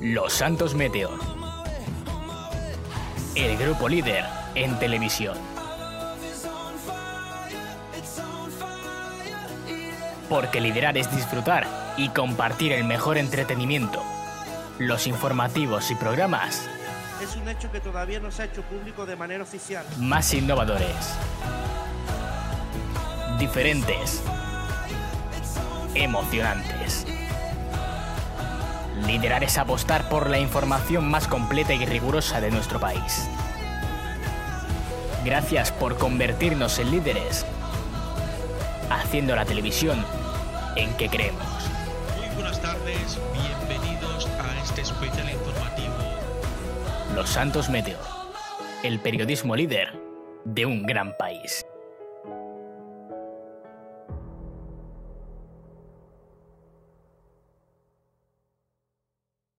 Los Santos Meteor. El grupo líder en televisión. Porque liderar es disfrutar y compartir el mejor entretenimiento. Los informativos y programas es un hecho que todavía no se ha hecho público de manera oficial. más innovadores. Diferentes. Emocionantes. Liderar es apostar por la información más completa y rigurosa de nuestro país. Gracias por convertirnos en líderes, haciendo la televisión en que creemos. Muy buenas tardes, bienvenidos a este especial informativo. Los Santos Meteor, el periodismo líder de un gran país.